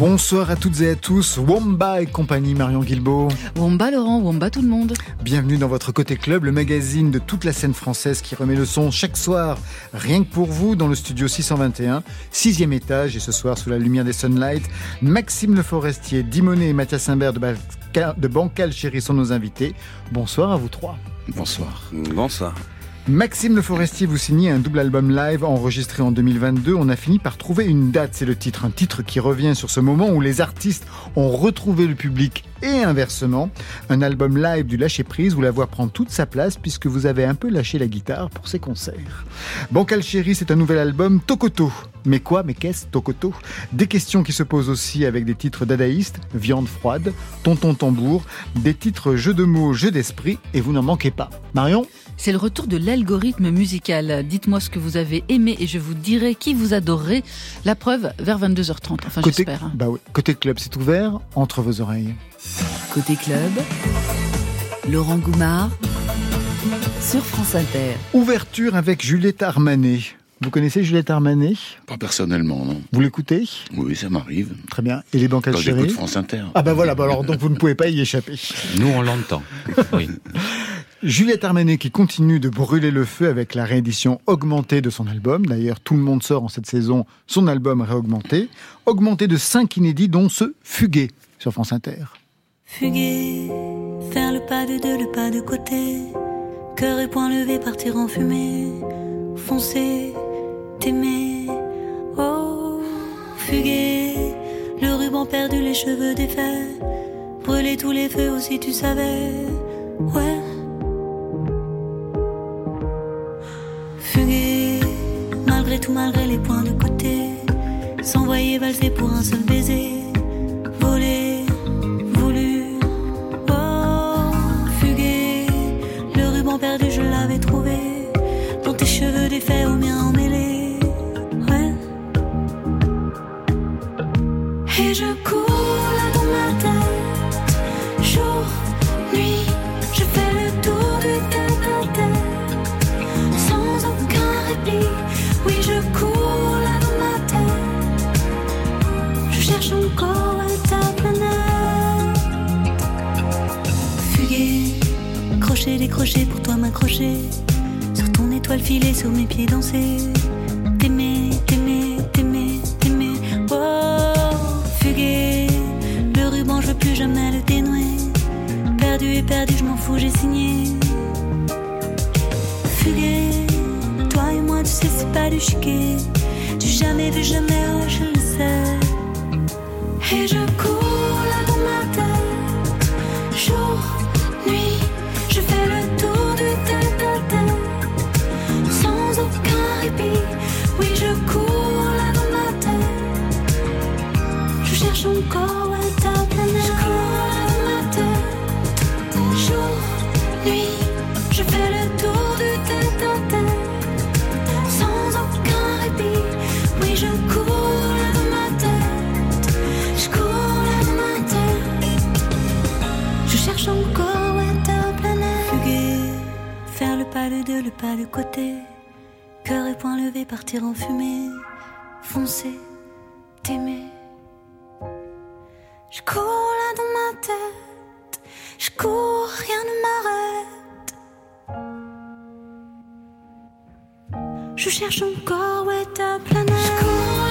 Bonsoir à toutes et à tous, Womba et compagnie Marion Guilbeault. Womba Laurent, Womba tout le monde. Bienvenue dans votre Côté Club, le magazine de toute la scène française qui remet le son chaque soir, rien que pour vous, dans le studio 621, sixième étage, et ce soir sous la lumière des Sunlight. Maxime Le Forestier, Dimonet et Mathias Imbert de, de Bancal Chéri sont nos invités. Bonsoir à vous trois. Bonsoir. Bonsoir. Maxime Le Forestier, vous signez un double album live enregistré en 2022. On a fini par trouver une date, c'est le titre. Un titre qui revient sur ce moment où les artistes ont retrouvé le public et inversement. Un album live du lâcher prise où la voix prend toute sa place puisque vous avez un peu lâché la guitare pour ces concerts. Bancal Chéri, c'est un nouvel album Tokoto. Mais quoi, mais qu'est-ce Tokoto? Des questions qui se posent aussi avec des titres dadaïstes, Viande froide, Tonton tambour, des titres jeux de mots, jeux d'esprit et vous n'en manquez pas. Marion? C'est le retour de l'algorithme musical. Dites-moi ce que vous avez aimé et je vous dirai qui vous adorez. La preuve vers 22h30. Enfin, j'espère. Hein. Bah oui. Côté club, c'est ouvert entre vos oreilles. Côté club, Laurent Goumard sur France Inter. Ouverture avec Juliette Armanet. Vous connaissez Juliette Armanet? Pas personnellement, non. Vous l'écoutez? Oui, ça m'arrive. Très bien. Et les banques à Quand France Inter. Ah bah voilà, bah alors donc vous ne pouvez pas y échapper. Nous, on l'entend. Oui. Juliette Armanet qui continue de brûler le feu avec la réédition augmentée de son album. D'ailleurs, tout le monde sort en cette saison son album réaugmenté. Augmenté de cinq inédits, dont ce Fugué sur France Inter. Fuguer, faire le pas de deux, le pas de côté. Cœur et poing levé, partir en fumée. Foncer, t'aimer. Oh, fuguer, le ruban perdu, les cheveux défaits. Brûler tous les feux aussi, tu savais. Ouais. Malgré les points de côté. S'envoyer valser pour un seul baiser. Sur ton étoile filée, sur mes pieds danser. T'aimer, t'aimer, t'aimer, t'aimer. Oh, fuguer, le ruban, je veux plus jamais le dénouer. Perdu et perdu, je m'en fous, j'ai signé. Fuguer, toi et moi, tu sais, c'est pas du chiquet. Du jamais vu, jamais, oh, je le sais. Et je cours cherche encore ta. Je ma tête, jour, nuit, je fais le tour du tête tête, sans aucun répit. Oui, je cours dans ma je cours dans ma je cherche encore. Fuguer, faire le pas de deux, le pas de côté, cœur et poing levé, partir en fumée, foncer, t'aimer. Cours là dans ma tête, je cours, rien ne m'arrête. Je cherche encore où est ta planète.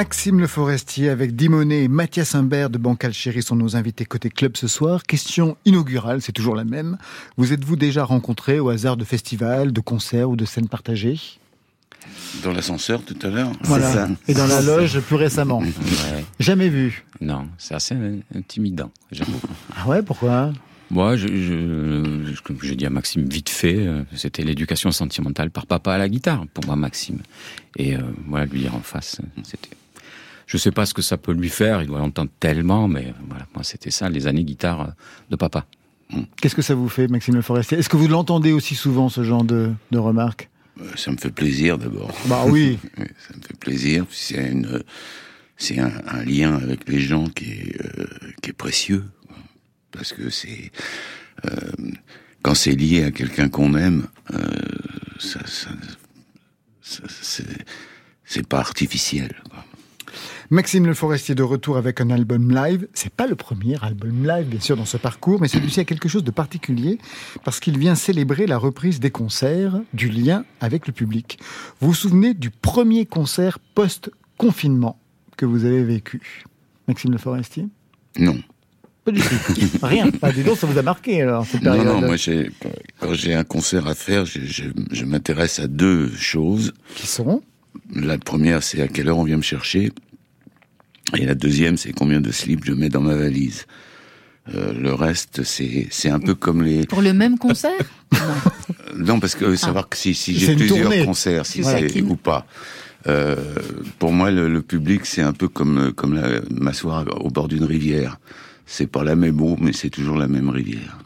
Maxime Le Forestier avec Dimonet et Mathias Imbert de Bancal Chéri sont nos invités côté club ce soir. Question inaugurale, c'est toujours la même. Vous êtes-vous déjà rencontrés au hasard de festivals, de concerts ou de scènes partagées? Dans l'ascenseur tout à l'heure Voilà. ça. Et dans la loge plus récemment. Ouais. Jamais vu. Non, c'est assez intimidant, j'avoue. Ah ouais, pourquoi? Moi, je, je, je- comme je dis à Maxime vite fait, euh, c'était l'éducation sentimentale par papa à la guitare, pour moi, Maxime. Et euh, voilà, lui dire en face, euh, c'était... Je sais pas ce que ça peut lui faire, il doit l'entendre tellement, mais voilà, moi, c'était ça, les années guitare euh, de papa. Qu'est-ce que ça vous fait, Maxime Le Forestier? Est-ce que vous l'entendez aussi souvent, ce genre de, de remarques? Euh, Ça me fait plaisir d'abord. Bah oui. Ça me fait plaisir. C'est une, c'est un, un lien avec les gens qui est, euh, qui est précieux, parce que c'est euh, quand c'est lié à quelqu'un qu'on aime, euh, ça, ça, c'est pas artificiel. quoi. Maxime Le Forestier de retour avec un album live. C'est pas le premier album live, bien sûr, dans ce parcours, mais celui-ci a quelque chose de particulier parce qu'il vient célébrer la reprise des concerts, du lien avec le public. Vous vous souvenez du premier concert post-confinement que vous avez vécu Maxime Le Forestier? Non, Pas du tout. Rien. Ah, dis donc, ça vous a marqué alors, cette non, période. non. Moi, j'ai, quand j'ai un concert à faire, je, je, je m'intéresse à deux choses. Qui sont? La première, c'est à quelle heure on vient me chercher. Et la deuxième, c'est combien de slips je mets dans ma valise. Euh, le reste, c'est c'est un peu comme les. Pour le même concert? Non, parce que euh, savoir que si, si j'ai plusieurs tournée. concerts, si c'est ou pas. Euh, pour moi, le, le public, c'est un peu comme comme la- m'asseoir au bord d'une rivière. C'est pas la même eau, mais c'est toujours la même rivière.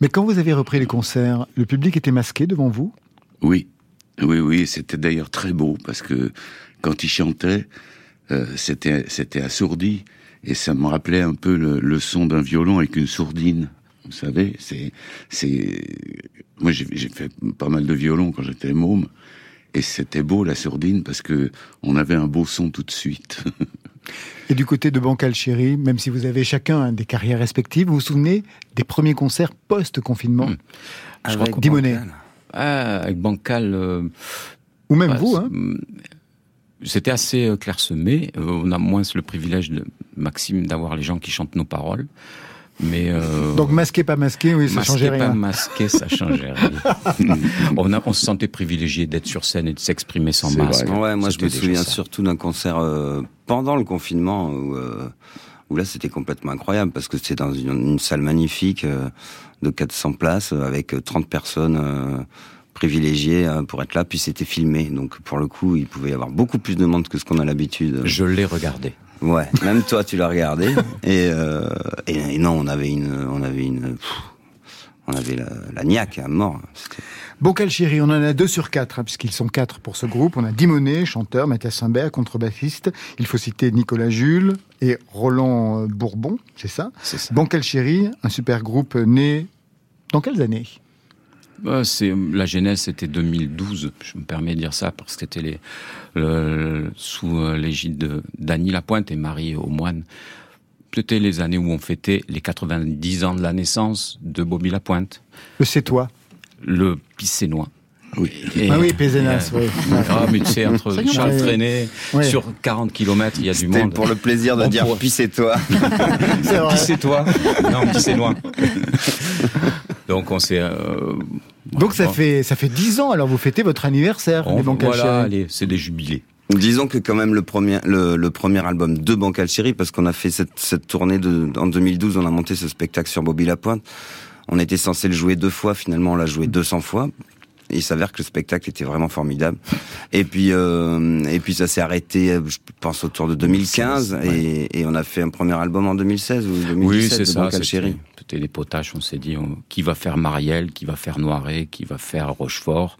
Mais quand vous avez repris les concerts, le public était masqué devant vous? Oui, oui, oui. C'était d'ailleurs très beau parce que quand il chantait, euh, c'était c'était assourdi et ça me rappelait un peu le, le son d'un violon avec une sourdine. Vous savez, c'est c'est moi j'ai fait pas mal de violon quand j'étais môme et c'était beau la sourdine parce que on avait un beau son tout de suite. Et du côté de Bancal Chéri, même si vous avez chacun des carrières respectives, vous vous souvenez des premiers concerts post-confinement. Avec crois Dimonet. Ah, avec Bancal... euh, Ou même bah, vous, hein C'était assez euh, clairsemé. Euh, on a moins le privilège de Maxime d'avoir les gens qui chantent nos paroles. Mais euh, Donc masqué, pas masqué, oui, ça masqué, changeait pas rien. masqué, ça changeait rien. on, a, on se sentait privilégié d'être sur scène et de s'exprimer sans masque. vrai. Ouais, moi je me souviens ça. surtout d'un concert euh, pendant le confinement où, euh, où là c'était complètement incroyable parce que c'était dans une, une salle magnifique euh, de 400 places avec euh, 30 personnes privilégiées euh, pour être là, puis c'était filmé. Donc pour le coup, il pouvait y avoir beaucoup plus de monde que ce qu'on a l'habitude. Je l'ai regardé. Ouais, même toi tu l'as regardé et, euh, et et non, on avait une on avait une pff, on avait la, la niaque à mort. Bancal Chéri, on en a deux sur quatre, hein, puisqu'ils sont quatre pour ce groupe. On a Dimonet, chanteur, Mathias Simbert, contrebassiste. Il faut citer Nicolas Jules et Roland euh, Bourbon, c'est ça? C'est ça. Bancal Chéri, un super groupe né dans quelles années? Bah, c'est la genèse, c'était 2012. Je me permets de dire ça parce que c'était les le- sous euh, l'égide de Dany Lapointe et Marie Aumoine. C'était les années où on fêtait les 90 ans de la naissance de Bobby Lapointe, Le C'est toi. le Pissénois. Oui. Et- Ah oui, Pézenas, et, oui. Ah, mais tu sais, entre Charles Ouais. sur 40 km, il y a du C'était monde. pour le plaisir de On dire pourrait- puis c'est toi. C'est vrai. Pissétois Non, Pissénois. Donc on s'est... euh, Donc ça fait ça fait dix ans. Alors vous fêtez votre anniversaire, on- les Voilà, allez, c'est des jubilés. Disons que quand même le premier le, le premier album de Chéri parce qu'on a fait cette, cette tournée de en 2012 on a monté ce spectacle sur Bobby Lapointe. On était censé le jouer deux fois finalement on l'a joué 200 fois. Il s'avère que le spectacle était vraiment formidable. Et puis euh, et puis ça s'est arrêté je pense autour de 2015 et, et on a fait un premier album en 2016 ou 2017 Oui, c'est de ça. C'était Chéri. c'était les potaches. On s'est dit on- qui va faire Marielle, qui va faire Noiret, qui va faire Rochefort.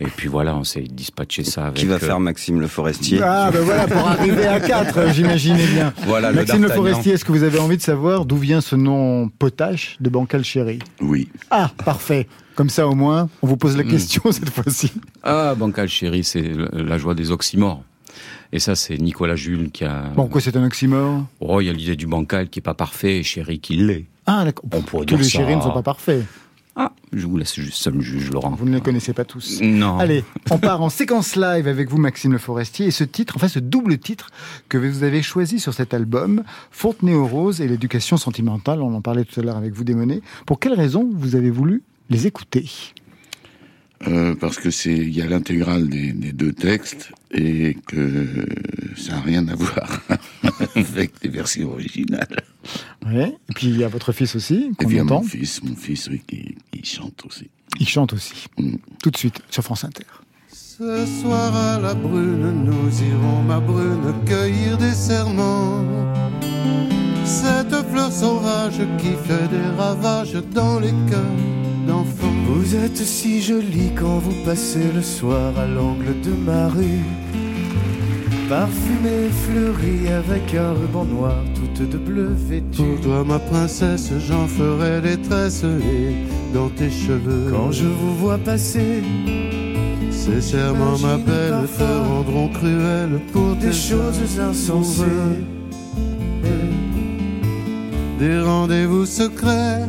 Et puis voilà, on s'est dispatché ça avec. Qui va euh, faire Maxime Le Forestier Ah ben voilà, pour arriver à 4, j'imaginais bien. Voilà, Maxime Le. Forestier, est-ce que vous avez envie de savoir d'où vient ce nom potache de Bancal Chéri Oui. Ah, parfait. Comme ça au moins, on vous pose la Mm. question cette fois-ci. Ah, Bancal Chéri, c'est la joie des oxymores. Et ça, c'est Nicolas Jules qui a. Bon, quoi, c'est un oxymore? Oh, il y a l'idée du bancal qui est pas parfait et Chéri qui l'est. Ah, d'accord. On pourrait Tous dire les chéris ne sont pas parfaits. Ah, je vous laisse juste seul juge, Laurent. Vous ne les connaissez pas tous. Non. Allez, on part en séquence live avec vous, Maxime Le Forestier. Et ce titre, enfin ce double titre que vous avez choisi sur cet album, Fontenay aux roses et l'éducation sentimentale, on en parlait tout à l'heure avec vous, Démoné. Pour quelles raisons vous avez voulu les écouter Euh, parce que c'est il y a l'intégrale des, des deux textes et que ça n'a rien à voir avec les versions originales. Ouais. Et puis il y a votre fils aussi, Et puis mon fils, mon fils oui, qui, qui chante aussi. Il chante aussi. Mm. Tout de suite sur France Inter. Ce soir à la brune, nous irons, ma brune, cueillir des serments. Cette fleur sauvage qui fait des ravages dans les cœurs. Vous êtes si jolie quand vous passez le soir à l'angle de ma rue. Parfumée, fleurie avec un ruban noir, toute de bleu vêtue. Pour toi, ma princesse, j'en ferai des tresses et dans tes cheveux. Quand je vous vois passer, Ces serments, ma belle, te rendront cruelle pour des choses insensées. Des rendez-vous secrets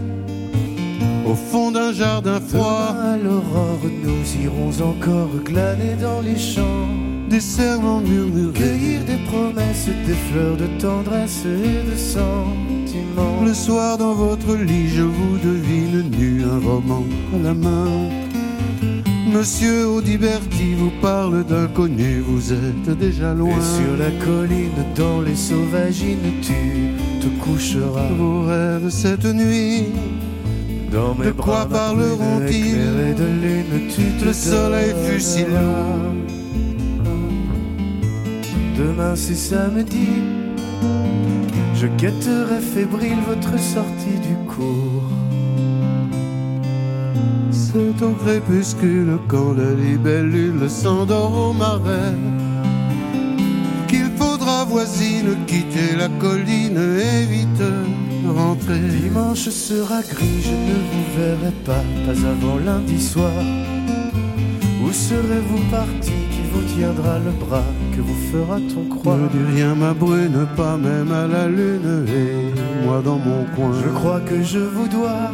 au fond d'un jardin froid. Demain à l'aurore, nous irons encore glaner dans les champs. Des serments murmurés. Cueillir des promesses, des fleurs de tendresse et de sentiments. Le soir dans votre lit, je vous devine nu, un roman à la main. Monsieur Audiberti vous parle d'inconnu, vous êtes déjà loin. Et sur la colline, dans les sauvagines, tu te coucheras. vos rêves cette nuit, Dans mes De quoi parleront-ils de lune, tu te Le soleil fut si lourd. Demain c'est samedi. Je guetterai fébrile votre sortie du cours. c'est au crépuscule quand la libellule s'endort au marais. Qu'il faudra voisine quitter la colline et vite rentrer. Dimanche sera gris, je ne vous verrai pas, pas avant lundi soir. Où serez-vous parti Qui vous tiendra le bras Que vous fera-t-on croire? Ne dis rien ma brune, pas même à la lune et moi dans mon coin. Je crois que je vous dois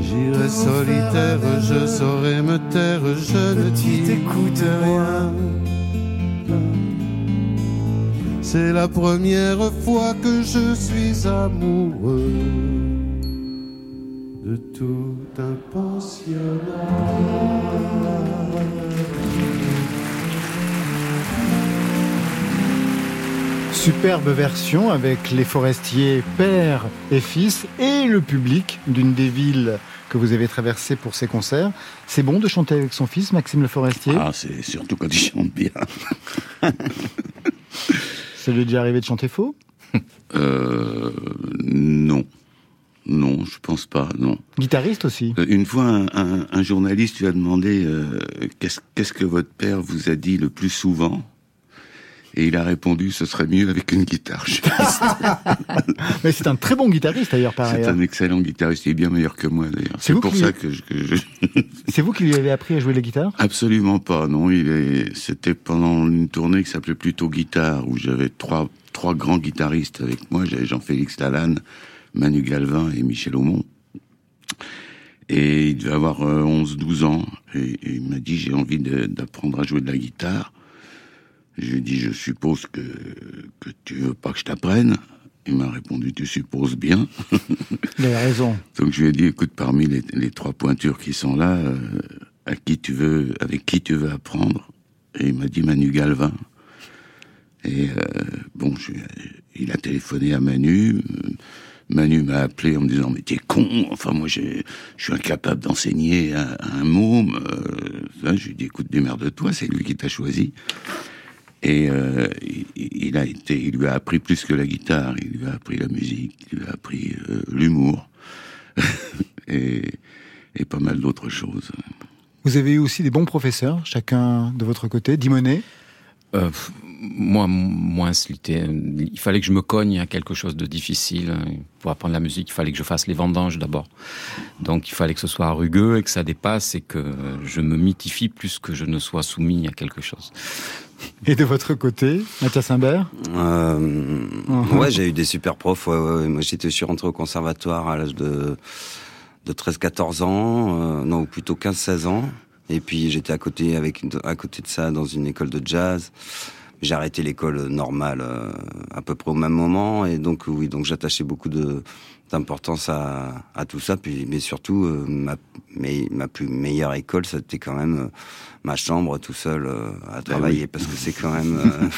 J'irai solitaire, je saurai me taire, je ne t'y écoute rien. C'est la première fois que je suis amoureux de tout un pensionnat. Superbe version avec les forestiers père et fils et le public d'une des villes que vous avez traversées pour ces concerts. C'est bon de chanter avec son fils, Maxime Le Forestier? Ah, c'est surtout quand il chante bien. Ça lui est déjà arrivé de chanter faux? Euh, non. Non, je pense pas, non. Guitariste aussi? Euh, Une fois, un, un- un journaliste lui a demandé euh, qu'est-ce qu'est-ce que votre père vous a dit le plus souvent? Et il a répondu ce serait mieux avec une guitare. Mais c'est un très bon guitariste d'ailleurs par C'est un excellent guitariste, il est bien meilleur que moi d'ailleurs. C'est pour qui- ça que je, que je- C'est vous qui lui avez appris à jouer la guitare? Absolument pas, non. Il est, c'était pendant une tournée qui s'appelait plutôt guitare, où j'avais trois, trois grands guitaristes avec moi. J'avais Jean-Félix Lalanne, Manu Galvin et Michel Aumont. Et il devait avoir euh, 11, 12 ans. Et, et il m'a dit, j'ai envie d'apprendre à jouer de la guitare. Je lui ai dit, je suppose que, que tu veux pas que je t'apprenne. Il m'a répondu, tu supposes bien. Il a raison. Donc je lui ai dit, écoute, parmi les, les trois pointures qui sont là, euh, à qui tu veux, avec qui tu veux apprendre Et il m'a dit Manu Galvin. Et euh, bon, je, il a téléphoné à Manu. Manu m'a appelé en me disant mais t'es con. Enfin moi je suis incapable d'enseigner à, à un môme. Euh, ça, je lui ai dit écoute démerde-toi, c'est lui qui t'a choisi. Et euh, il, a été, il lui a appris plus que la guitare. Il lui a appris la musique, il lui a appris euh, l'humour et, et pas mal d'autres choses. Vous avez eu aussi des bons professeurs, chacun de votre côté. Dimonet? Euh, moi, moins. Il fallait que je me cogne à quelque chose de difficile. Pour apprendre la musique, il fallait que je fasse les vendanges d'abord. Donc, il fallait que ce soit rugueux et que ça dépasse et que je me mythifie plus que je ne sois soumis à quelque chose. Et de votre côté, Mathias Imbert? Euh. Ouais, j'ai eu des super profs. Ouais, ouais, ouais. Moi, j'étais, je suis rentré au conservatoire à l'âge de, de 13-14 ans, euh, non, ou plutôt 15-16 ans. Et puis, j'étais à côté, de ça, dans une école de jazz. J'ai arrêté l'école normale euh, à peu près au même moment. Et donc, oui, donc j'attachais beaucoup de, d'importance à, à tout ça. Puis, mais surtout, euh, ma, mais, ma plus meilleure école, c'était quand même euh, ma chambre tout seul euh, à travailler, oui. parce que c'est quand même. euh,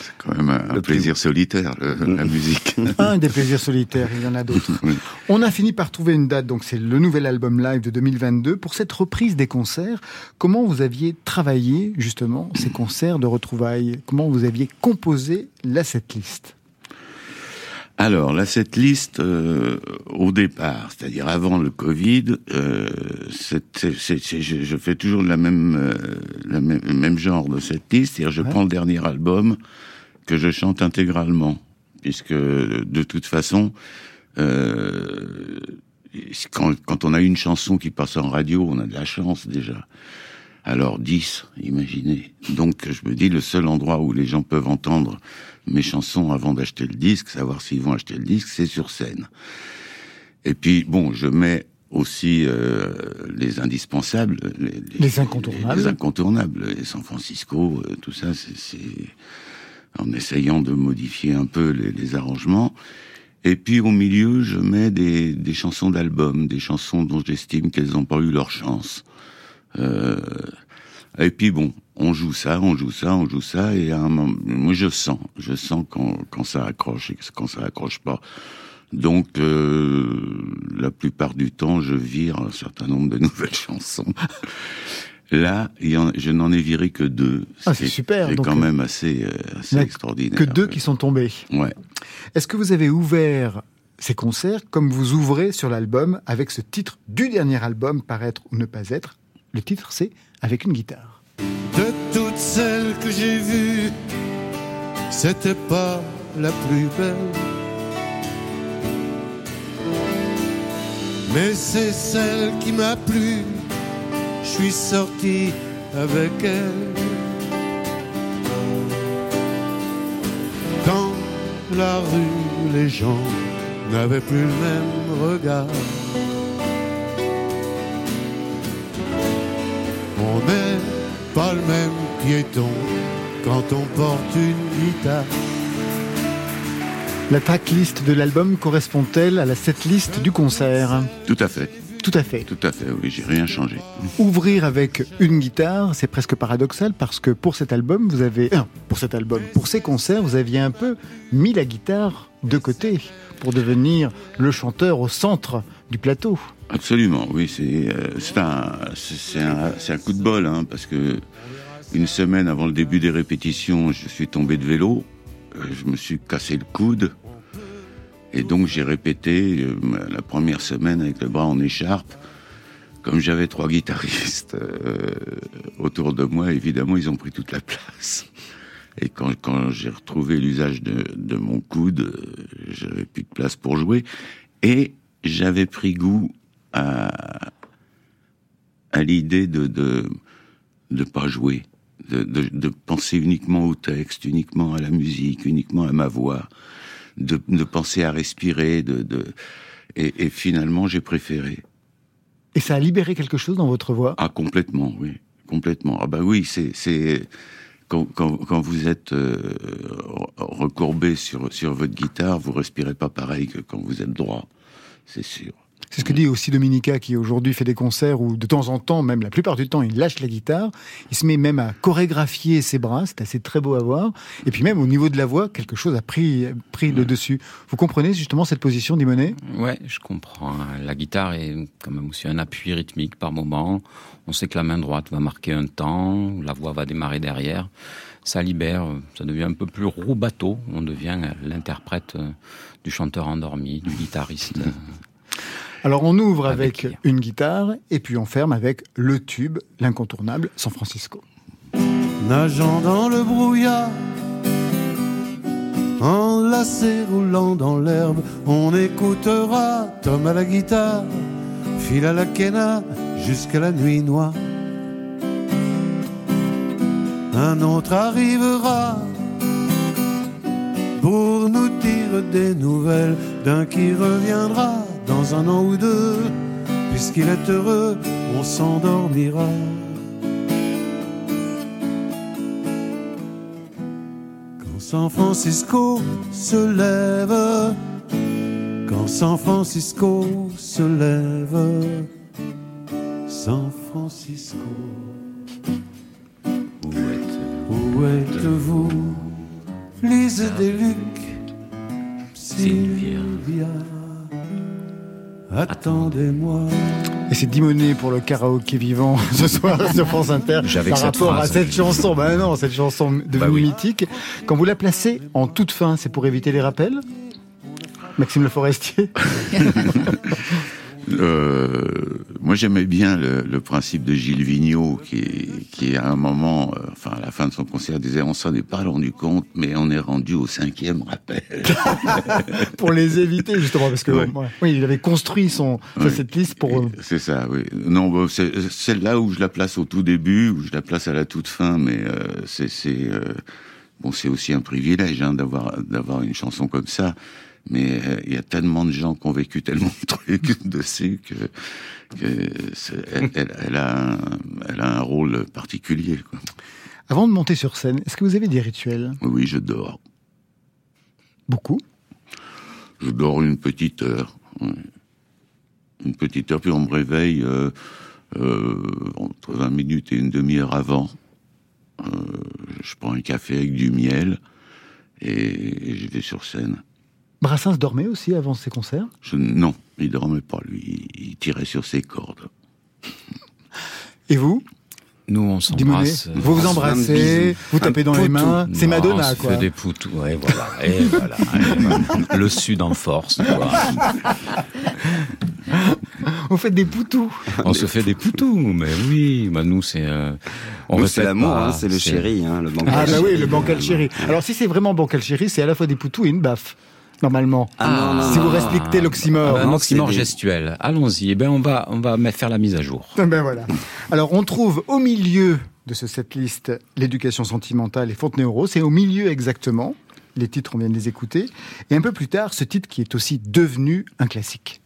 C'est quand même un, un Le plus- plaisir solitaire, le- la musique. Un des plaisirs solitaires, il y en a d'autres. Oui. On a fini par trouver une date, donc c'est le nouvel album live de 2022. Pour cette reprise des concerts, comment vous aviez travaillé justement ces concerts de retrouvailles? Comment vous aviez composé la setlist? Alors, là, cette liste, euh, au départ, c'est-à-dire avant le Covid, euh, je, je fais toujours la même, euh, la même, le même genre de cette liste, c'est-à-dire je Ouais. prends le dernier album que je chante intégralement, puisque de toute façon, euh, quand, quand on a une chanson qui passe en radio, on a de la chance déjà. Alors 10, imaginez. Donc je me dis le seul endroit où les gens peuvent entendre mes chansons avant d'acheter le disque, savoir s'ils vont acheter le disque, c'est sur scène. Et puis bon, je mets aussi euh, les indispensables, les, Les incontournables. les, incontournables, les San Francisco, euh, tout ça, c'est- en essayant de modifier un peu les, les arrangements. Et puis au milieu, je mets des, des chansons d'album, des chansons dont j'estime qu'elles n'ont pas eu leur chance. Euh, et puis bon, on joue ça, on joue ça, on joue ça, et à un moment, moi je sens, je sens quand, quand ça accroche et quand ça accroche pas. Donc euh, la plupart du temps, je vire un certain nombre de nouvelles chansons. Là, je n'en ai viré que deux. Ah, c'est super, C'est quand euh, même assez, extraordinaire. Que deux qui sont tombés. Ouais. Est-ce que vous avez ouvert ces concerts comme vous ouvrez sur l'album avec ce titre du dernier album, Paraître ou ne pas être? Le titre, c'est Avec une guitare. De toutes celles que j'ai vues, c'était pas la plus belle. Mais c'est celle qui m'a plu, je suis sorti avec elle. Dans la rue, les gens n'avaient plus le même regard. On n'est pas le même piéton quand on porte une guitare. La tracklist de l'album correspond-elle à la setlist du concert Tout à fait, Tout à fait. tout à fait. Oui, j'ai rien changé. Ouvrir avec une guitare, c'est presque paradoxal parce que pour cet album, vous avez, euh, pour cet album, pour ces concerts, vous aviez un peu mis la guitare de côté pour devenir le chanteur au centre du plateau. Absolument, oui, c'est euh, un, un, un coup de bol, hein, parce que une semaine avant le début des répétitions, je suis tombé de vélo, euh, je me suis cassé le coude, et donc j'ai répété euh, la première semaine avec le bras en écharpe. Comme j'avais trois guitaristes euh, autour de moi, évidemment, ils ont pris toute la place. Et quand, quand j'ai retrouvé l'usage de, de mon coude, euh, j'avais plus de place pour jouer. Et j'avais pris goût à, à l'idée de de de pas jouer, de, de, penser uniquement au texte, uniquement à la musique, uniquement à ma voix, de, de penser à respirer, de, de et, et finalement j'ai préféré. Et ça a libéré quelque chose dans votre voix? Ah complètement, oui, complètement. Ah bah oui, c'est c'est quand, quand, quand vous êtes euh, recourbé sur sur votre guitare, vous respirez pas pareil que quand vous êtes droit, c'est sûr. C'est ce que dit aussi Dominica qui aujourd'hui fait des concerts où de temps en temps, même la plupart du temps, il lâche la guitare. Il se met même à chorégraphier ses bras. C'est assez très beau à voir. Et puis même au niveau de la voix, quelque chose a pris, pris le dessus. Vous comprenez justement cette position d'Imonet Ouais, je comprends. La guitare est quand même aussi un appui rythmique par moment. On sait que la main droite va marquer un temps, la voix va démarrer derrière. Ça libère, ça devient un peu plus roux bateau. On devient l'interprète euh, du chanteur endormi, du guitariste. Alors on ouvre Avec avec, une guitare et puis on ferme avec le tube, l'incontournable San Francisco. nageant dans le brouillard, enlacé roulant dans l'herbe, on écoutera Tom à la guitare, Phil à la quena jusqu'à la nuit noire. Un autre arrivera pour nous dire des nouvelles d'un qui reviendra dans un an ou deux, puisqu'il est heureux, on s'endormira. Quand San Francisco se lève, quand San Francisco se lève, San Francisco, Où êtes où êtes-vous? Lise des Lucs, Sylvia. Sylvia, attendez-moi. Et c'est Dimoné pour le karaoké vivant ce soir sur France Inter. J'avais Par cette rapport phrase. à cette chanson, bah non, cette chanson devenue Bah oui. mythique. Quand vous la placez en toute fin, c'est pour éviter les rappels? Maxime Le Forestier Euh, moi, j'aimais bien le, le principe de Gilles Vigneault, qui, qui à un moment, euh, enfin à la fin de son concert, disait on s'en est pas rendu compte, mais on est rendu au cinquième rappel. pour les éviter justement parce que Ouais. ouais. oui, il avait construit son Ouais. cette liste pour eux. C'est ça, oui. Non, bon, c'est celle-là où je la place au tout début, où je la place à la toute fin, mais euh, c'est c'est euh, bon, c'est aussi un privilège hein, d'avoir d'avoir une chanson comme ça. Mais euh, il y a tellement de gens qui ont vécu tellement de trucs dessus que, que elle, elle- elle a un, elle a un rôle particulier. Quoi. Avant de monter sur scène, est-ce que vous avez des rituels? Oui, je dors. Beaucoup? Je dors une petite heure. Une petite heure, puis on me réveille euh, euh, entre 20 minutes et une demi-heure avant. Je prends un café avec du miel et, et je vais sur scène. Brassens dormait aussi avant ses concerts? Je, non, il dormait pas, lui. Il tirait sur ses cordes. Et vous, Nous, on s'embrasse. Vous vous on fait un embrassez, vous tapez dans les mains. C'est Madonna, on se quoi. fait des poutous, ouais, voilà. Et voilà. Et voilà. Le sud en force, quoi. Vous faites des poutous. On se fait des poutous, mais oui, bah nous c'est. euh, on c'est l'amour, hein, c'est le chéri, hein, le bancal Ah bah oui, chéri. le bancal chéri. Alors si c'est vraiment bancal chéri, c'est à la fois des poutous et une baffe. Normalement. Ah, non, non, si vous respectez l'oxymore. Un Non, oxymore c'est des- gestuel. Allons-y. Eh ben on va on va faire la mise à jour. Ben voilà. Alors on trouve au milieu de ce setlist l'éducation sentimentale et Fontenay-aux-Roses. C'est au milieu exactement. Les titres, on vient de les écouter. Et un peu plus tard, ce titre qui est aussi devenu un classique.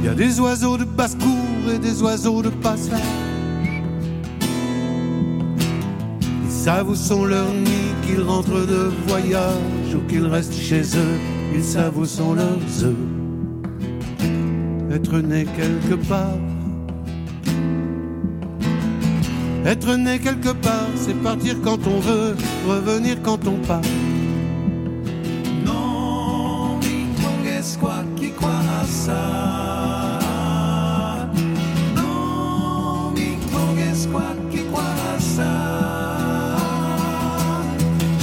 Il y a des oiseaux de basse-cour et des oiseaux de passe Ils savent où sont leurs nids, qu'ils rentrent de voyage ou qu'ils restent chez eux. Ils savent où sont leurs œufs. Être né quelque part. Être né quelque part, c'est partir quand on veut, revenir quand on part. Non, mi quoi qui croit ça?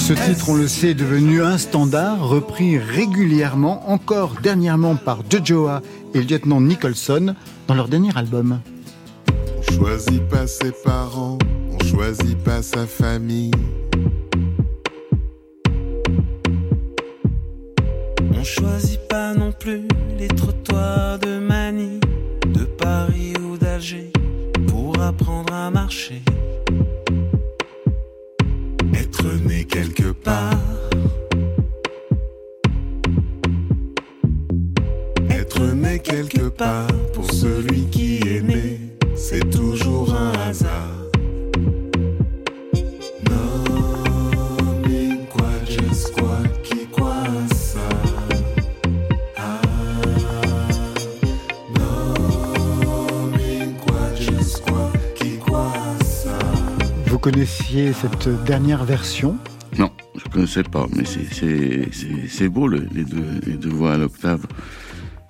Ce titre, on le sait, est devenu un standard, repris régulièrement, encore dernièrement par Jojoa et le lieutenant Nicholson dans leur dernier album. On choisit pas ses parents, on choisit pas sa famille. On choisit pas non plus les trottoirs de Manille, de Paris ou d'Alger pour apprendre à marcher. Quelque part, être né quelque part pour celui qui est né, c'est toujours un hasard. Non, mais quoi, just quoi, qui quoi ça? Non, mais quoi, just quoi, qui quoi ça? Vous connaissiez cette dernière version? Je connaissais pas, mais c'est beau le- les deux les deux voix à l'octave.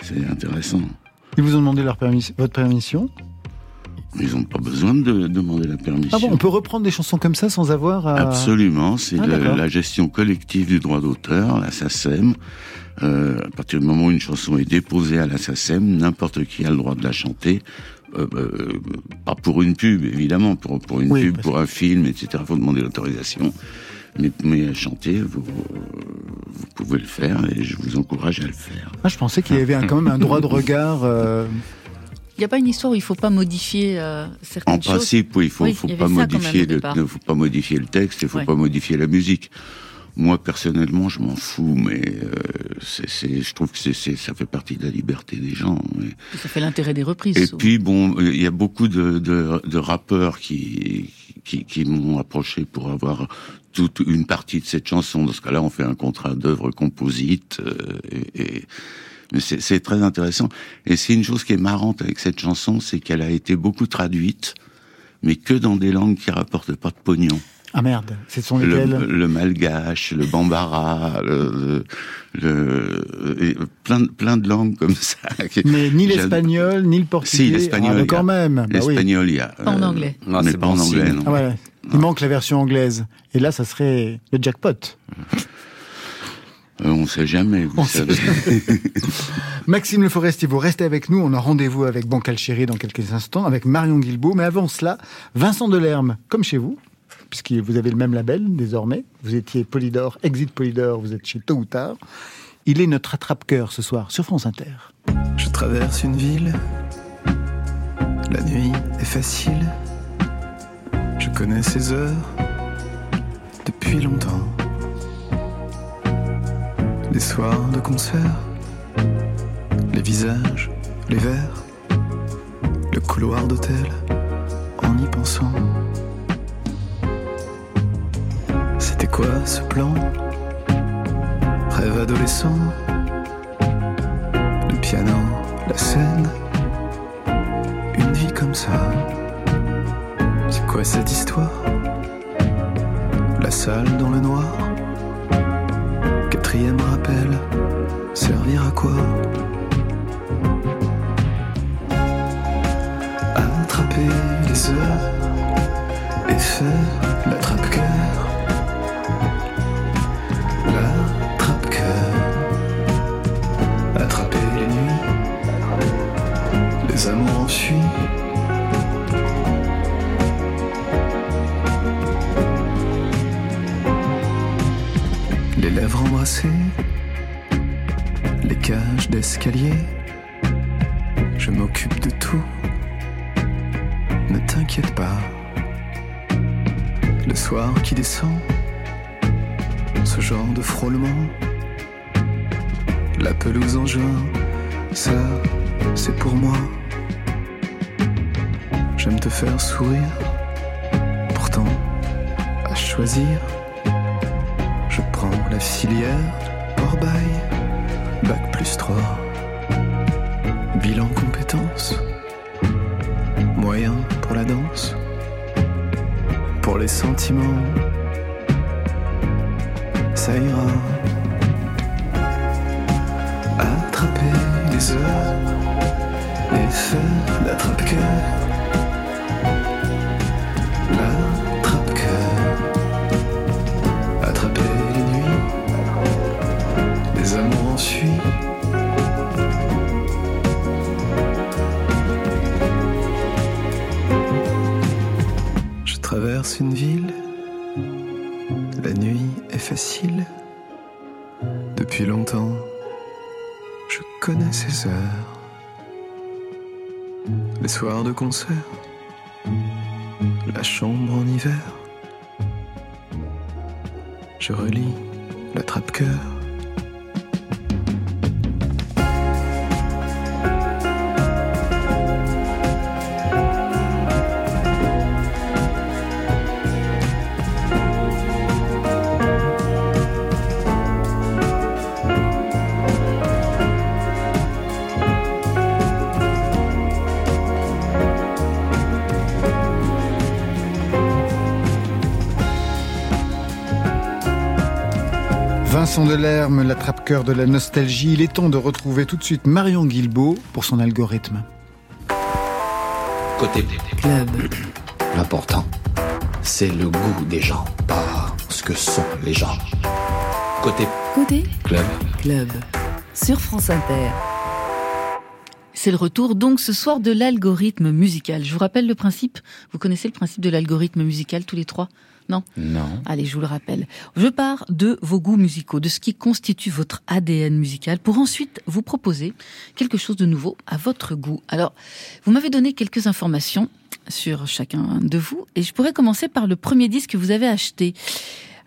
C'est intéressant. Ils vous ont demandé leur permis- votre permission? Ils n'ont pas besoin de demander la permission. Ah bon, on peut reprendre des chansons comme ça sans avoir à... Absolument, c'est Ah, la gestion collective du droit d'auteur, la SACEM. Euh, à partir du moment où une chanson est déposée à la SACEM, n'importe qui a le droit de la chanter. Euh, euh, pas pour une pub, évidemment, pour, pour une Oui, pub, pour un film, etc. Il faut demander l'autorisation. Mais, mais à chanter, vous, vous pouvez le faire et je vous encourage à le faire. Ah, je pensais qu'il y avait un- quand même un droit de regard. euh, Il n'y a pas une histoire où il ne faut pas modifier euh, certaines En choses? principe, oui, il faut, Oui, faut pas modifier le, ne faut pas modifier le texte, il faut Ouais. pas modifier la musique. Moi personnellement, je m'en fous, mais euh, c'est, je trouve que c'est, ça fait partie de la liberté des gens. mais- Ça fait l'intérêt des reprises. Et puis bon, il y a beaucoup de, de, de rappeurs qui, qui, qui m'ont approché pour avoir toute une partie de cette chanson. Dans ce cas-là, on fait un contrat d'œuvre composite. euh, et, et- c'est très intéressant. Et c'est une chose qui est marrante avec cette chanson, c'est qu'elle a été beaucoup traduite, mais que dans des langues qui rapportent pas de pognon. Ah merde, ce sont Le, lesquels? le malgache, le bambara, le, le, le- et plein, de- plein de langues comme ça. Mais ni l'espagnol, ni le portugais. Si, l'espagnol. Ah, quand même. Bah. L'espagnol, il y a. Pas en anglais. Non, mais c'est pas bon en anglais, signe. non. Ah ouais. Il manque la version anglaise. Et là, ça serait le jackpot. Euh, on sait jamais, vous On sait savez. Maxime Le Forestier, vous restez avec nous. On a rendez-vous avec Bancal Chéri dans quelques instants, avec Marion Guilbault. Mais avant cela, Vincent Delerme, comme chez vous, puisque vous avez le même label désormais. Vous étiez Polydor, Exit Polydor, vous êtes chez Tôt ou Tard. Il est notre attrape-cœur ce soir sur France Inter. Je traverse une ville. La nuit est facile. Je connais ces heures depuis longtemps. Les soirs de concert, les visages, les verres, le couloir d'hôtel, en y pensant. Quoi ce plan Rêve adolescent le piano, la scène, une vie comme ça. C'est quoi cette histoire La salle dans le noir, quatrième rappel, servir à quoi Attraper les heures et faire l'attrape-cœur. L'attrape-cœur. Ça ira. Attraper les heures et faire l'attrape-cœur. L'attrape-cœur. Attraper facile. Depuis longtemps, je connais ces heures. Les soirs de concert, la chambre en hiver. Je relis l'attrape-cœur. Delerme, l'attrape-cœur de la nostalgie. Il est temps de retrouver tout de suite Marion Guilbault pour son algorithme. Côté Club. L'important, c'est le goût des gens, pas ce que sont les gens. Côté Côté club. Club. Sur France Inter. C'est le retour donc ce soir de l'algorithme musical. Je vous rappelle le principe. Vous connaissez le principe de l'algorithme musical tous les trois? Non? Non. Allez, je vous le rappelle. Je pars de vos goûts musicaux, de ce qui constitue votre ADN musical, pour ensuite vous proposer quelque chose de nouveau à votre goût. Alors, vous m'avez donné quelques informations sur chacun de vous, et je pourrais commencer par le premier disque que vous avez acheté.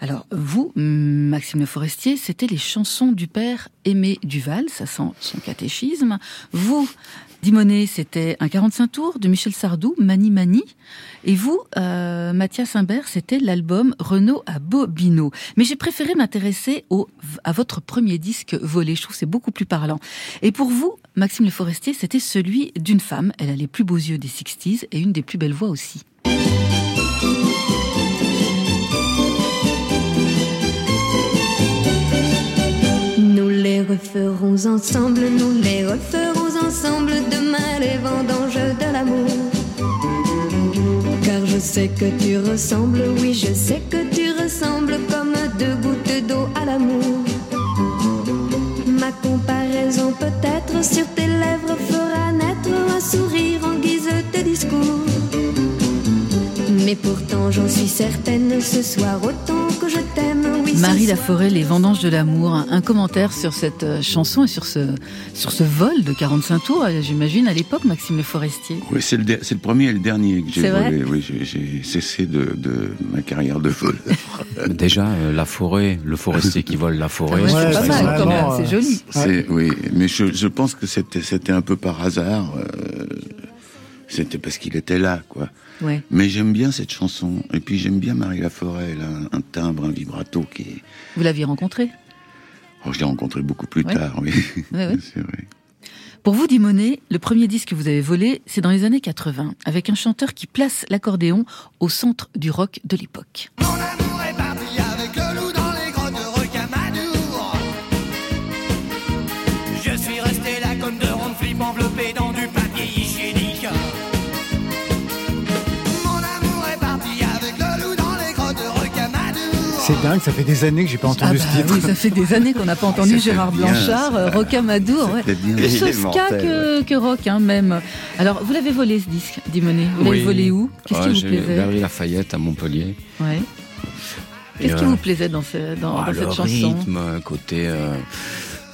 Alors, vous, Maxime Le Forestier, c'était les chansons du père Aimé Duval, ça sent son catéchisme. Vous, Dimonet, c'était un 45 tours de Michel Sardou, Mani Mani. Et vous, euh, Mathias Imbert, c'était l'album Renault à Bobino. Mais j'ai préféré m'intéresser au, à votre premier disque volé. Je trouve c'est beaucoup plus parlant. Et pour vous, Maxime Le Forestier, c'était celui d'une femme. Elle a les plus beaux yeux des 60s et une des plus belles voix aussi. Referons ensemble, nous les referons ensemble demain les vendanges de l'amour. Car je sais que tu ressembles, oui, je sais que tu ressembles comme deux gouttes d'eau à l'amour. Ma comparaison peut-être sur tes lèvres fera naître un sourire en guise de discours. Mais pourtant j'en suis certaine ce soir autant que je t'aime. Oui, Marie Laforêt, Les Vendanges de l'amour. Un commentaire sur cette euh, chanson et sur ce, sur ce vol de 45 tours, euh, j'imagine, à l'époque, Maxime Le Forestier. Oui, c'est le, le premier et le dernier que j'ai volé. Oui, j'ai- j'ai cessé de, de ma carrière de voleur. Déjà, euh, la forêt, le forestier qui vole la forêt. Ouais, c'est pas mal, même, c'est joli. C'est oui, mais je, je pense que c'était c'était un peu par hasard. euh, c'était parce qu'il était là, quoi. Ouais. Mais j'aime bien cette chanson. Et puis j'aime bien Marie Laforêt. Elle a un, un timbre, un vibrato qui est. Vous l'aviez rencontré Oh, je l'ai rencontré beaucoup plus Ouais. tard, oui. Ouais, ouais. C'est vrai. Pour vous, Dimonet, le premier disque que vous avez volé, c'est dans les années 80, avec un chanteur qui place l'accordéon au centre du rock de l'époque. C'est dingue, ça fait des années que j'ai pas Ah entendu bah ce titre. oui, ça fait des années qu'on n'a pas entendu Gérard bien, Blanchard, ça. euh, Rocamadour, ouais. Ska mortel, que, que rock, hein, même. Alors, vous l'avez volé ce disque, Dimonet Vous l'avez Oui. volé où? Qu'est-ce Ouais, qui vous j'ai plaisait? Galerie Lafayette à Montpellier. Ouais. Qu'est-ce qui euh, vous plaisait dans, ce- dans, Ah, dans cette chanson? rythme, côté euh,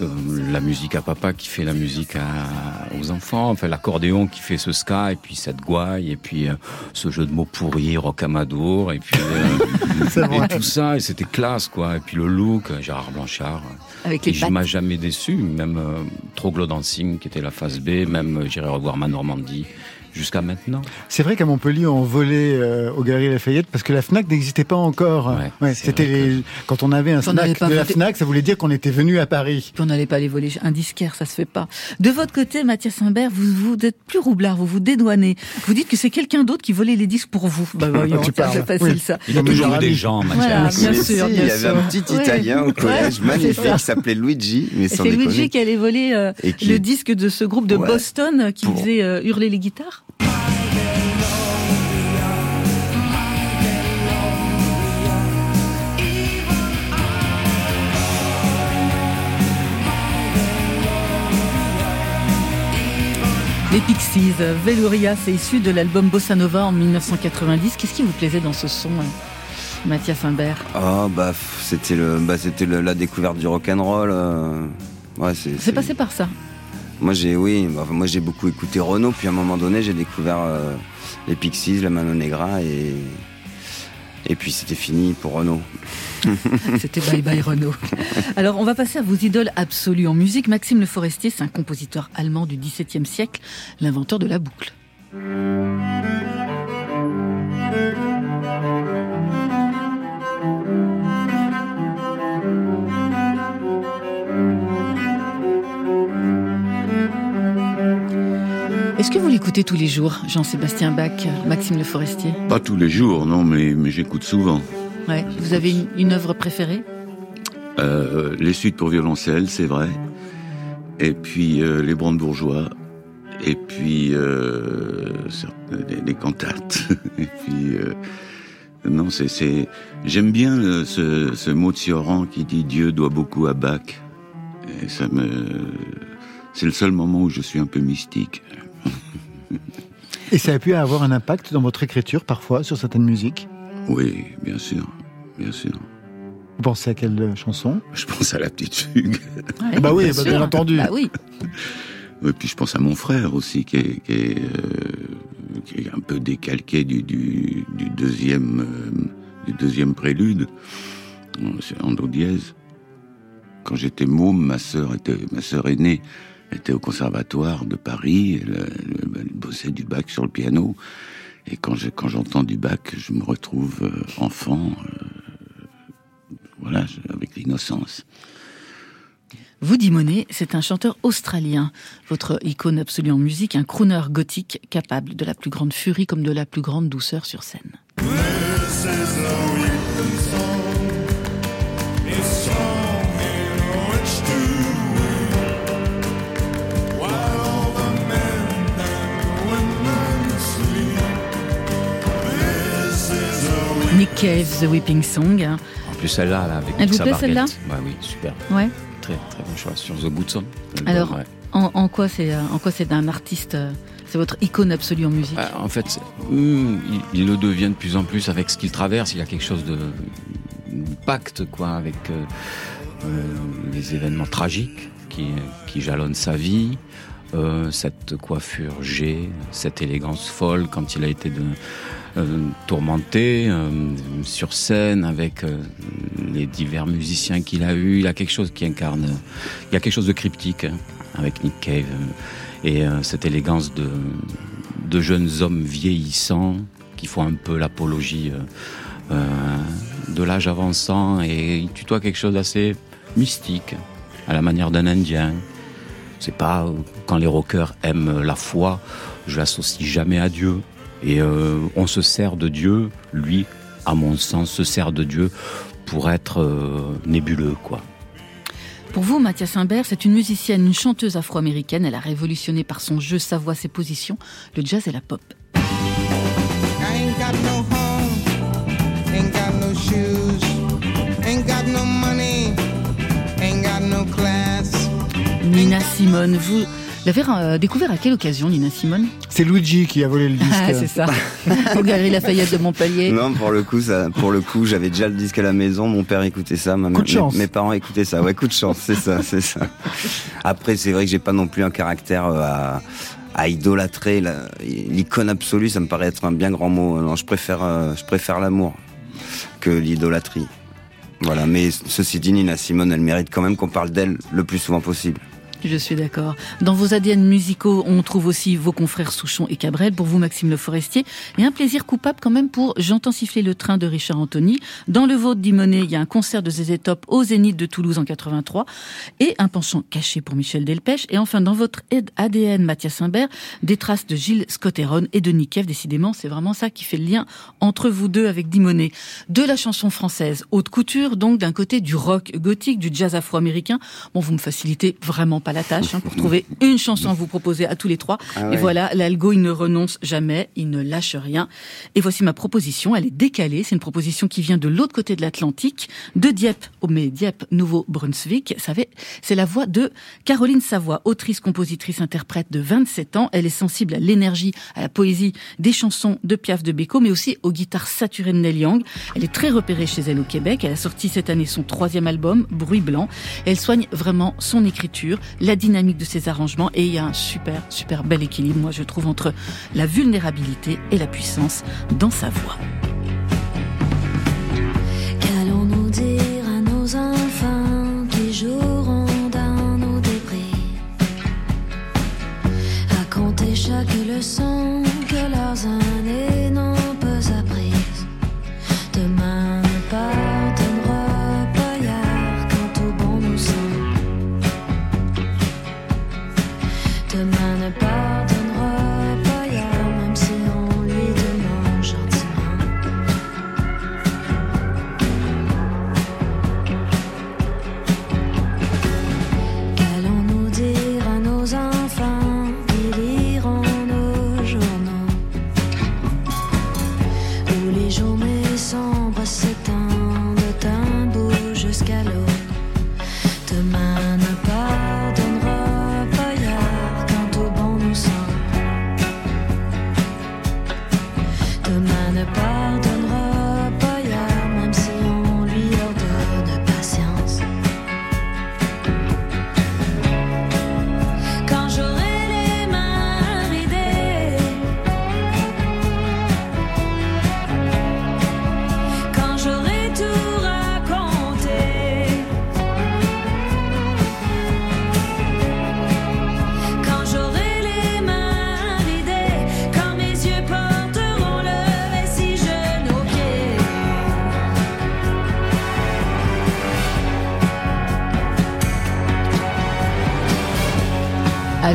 euh, la musique à papa qui fait la musique à- aux enfants, enfin l'accordéon qui fait ce ska et puis cette gouaille et puis euh, ce jeu de mots pourri, rocamadour et puis euh, et tout ça et c'était classe quoi. Et puis le look Gérard Blanchard Avec qui m'a jamais déçu même euh, Troglo Dancing qui était la phase B même j'irai revoir ma Normandie jusqu'à maintenant C'est vrai qu'à Montpellier, on volait euh, aux Galeries Lafayette parce que la Fnac n'existait pas encore. Ouais, c'était quand on avait un On snack pas de la Fnac, ça voulait dire qu'on était venu à Paris. Puis on n'allait pas les voler un disquaire, ça se fait pas. De votre côté, Mathias Imbert, vous, vous êtes plus roublard, vous vous dédouanez. Vous dites que c'est quelqu'un d'autre qui volait les disques pour vous. Bah voyons, Tu tiens, parles. c'est facile Oui. ça. il a Mon toujours des gens Voilà, Mathias bien Mais sûr, si, bien il y avait sûr. un petit Ouais. Italien au collège Ouais, magnifique qui s'appelait Luigi, C'est Luigi qui allait voler euh, le disque de ce groupe de Ouais. Boston euh, qui Pour- faisait euh, hurler les guitares. Veluria, c'est issu de l'album Bossa Nova en 1990. Qu'est-ce qui vous plaisait dans ce son, euh, Mathias Imbert? Oh bah c'était le bah c'était la découverte du rock and roll. euh, Ouais, c'est. C'est passé par ça. Moi j'ai oui, bah, moi j'ai beaucoup écouté Renault, puis à un moment donné j'ai découvert euh, les Pixies, la Mano Negra et et puis c'était fini pour Renault. C'était Bye Bye Renault. Alors, on va passer à vos idoles absolues en musique. Maxime Le Forestier, c'est un compositeur allemand du XVIIe siècle, l'inventeur de la boucle. Que vous l'écoutez tous les jours, Jean-Sébastien Bach, Maxime Le Forestier Pas tous les jours, non, mais, mais j'écoute souvent. Ouais. Vous avez une, une œuvre préférée? Euh, les suites pour violoncelle, c'est vrai. Et puis euh, les brandebourgeois. Et puis euh, les, les cantates. Et puis euh, non, c'est. J'aime bien ce, ce mot de Sioran qui dit Dieu doit beaucoup à Bach. Et ça me. C'est le seul moment où je suis un peu mystique. Et ça a pu avoir un impact dans votre écriture parfois sur certaines musiques. Oui, bien sûr, bien sûr. Vous pensez à quelle euh, chanson Je pense à la petite fugue. Ah bah oui, bah bien sûr. entendu. Bah oui. Et puis je pense à mon frère aussi, qui est, qui est, euh, qui est un peu décalqué du, du, du deuxième, euh, du deuxième prélude. C'est en do dièse. Quand j'étais môme, ma sœur était, ma sœur aînée était au conservatoire de Paris. Elle, elle- elle bossait du bac sur le piano. Et quand je- quand j'entends du bac, je me retrouve euh, enfant, euh, voilà, je- avec l'innocence. Vous, Dimonet, c'est un chanteur australien, votre icône absolue en musique, un crooner gothique capable de la plus grande furie comme de la plus grande douceur sur scène. Nick Cave, The Weeping Song. En plus, celle-là, là, avec Elle vous plaît, celle-là? Bah oui, super. Ouais. Très, très bon choix sur The Good Song. Alors, Ouais. en, en quoi c'est euh, en quoi c'est un artiste euh, C'est votre icône absolue en musique? Euh, En fait, hum, il, il le devient de plus en plus avec ce qu'il traverse. Il y a quelque chose de pacte, quoi, avec euh, euh, les événements tragiques qui, qui jalonnent sa vie. Euh, cette coiffure G, cette élégance folle quand il a été de, tourmenté euh, sur scène avec euh, les divers musiciens qu'il a eu. Il a quelque chose qui incarne, il y a quelque chose de cryptique hein, avec Nick Cave euh, et euh, cette élégance de, de jeunes hommes vieillissants qui font un peu l'apologie euh, euh, de l'âge avançant et il tutoie quelque chose d'assez mystique à la manière d'un Indien. C'est pas euh, quand les rockers aiment la foi, je l'associe jamais à Dieu. Et euh, on se sert de Dieu, lui, à mon sens, se sert de Dieu pour être euh, nébuleux, quoi. Pour vous, Mathias Imbert, c'est une musicienne, une chanteuse afro-américaine. Elle a révolutionné par son jeu, sa voix, ses positions, le jazz et la pop. Nina Simone, vous l'avez euh, découvert à quelle occasion, Nina Simone C'est Luigi qui a volé le disque. Ah, c'est ça. Au Galerie Lafayette de Montpellier. Non, pour le coup, ça, pour le coup, j'avais déjà le disque à la maison. Mon père écoutait ça, ma Coup de mes- chance. Mes, parents écoutaient ça. Ouais, coup de chance, c'est ça, c'est ça. Après, c'est vrai que j'ai pas non plus un caractère euh, à, à idolâtrer l'icône absolue. Ça me paraît être un bien grand mot. Non, je préfère, euh, je préfère l'amour que l'idolâtrie. Voilà. Mais ceci dit, Nina Simone, elle mérite quand même qu'on parle d'elle le plus souvent possible. Je suis d'accord. Dans vos ADN musicaux, on trouve aussi vos confrères Souchon et Cabrel. Pour vous, Maxime Le Forestier. Et un plaisir coupable quand même pour J'entends siffler le train de Richard Anthony. Dans le vôtre d'Imonet, il y a un concert de ZZ Top au Zénith de Toulouse en 83. Et un penchant caché pour Michel Delpech. Et enfin, dans votre ADN, Mathias Imbert, des traces de Gilles Scott-Heron et de Nick Cave. Décidément, c'est vraiment ça qui fait le lien entre vous deux avec Dimonet. De la chanson française, haute couture, donc d'un côté du rock gothique, du jazz afro-américain. Bon, vous me facilitez vraiment pas la tâche hein, pour trouver une chanson à vous proposer à tous les trois. Ah Et voilà, l'algo, il ne renonce jamais, il ne lâche rien. Et voici ma proposition, elle est décalée. C'est une proposition qui vient de l'autre côté de l'Atlantique, de Dieppe, oh, mais Dieppe, Nouveau-Brunswick. C'est la voix de Caroline Savoie, autrice, compositrice, interprète de 27 ans. Elle est sensible à l'énergie, à la poésie des chansons de Piaf de Beko, mais aussi aux guitares saturées de Neil Young. Elle est très repérée chez elle au Québec. Elle a sorti cette année son troisième album, Bruit Blanc. Elle soigne vraiment son écriture, la dynamique de ses arrangements et il y a un super, super bel équilibre, moi je trouve, entre la vulnérabilité et la puissance dans sa voix.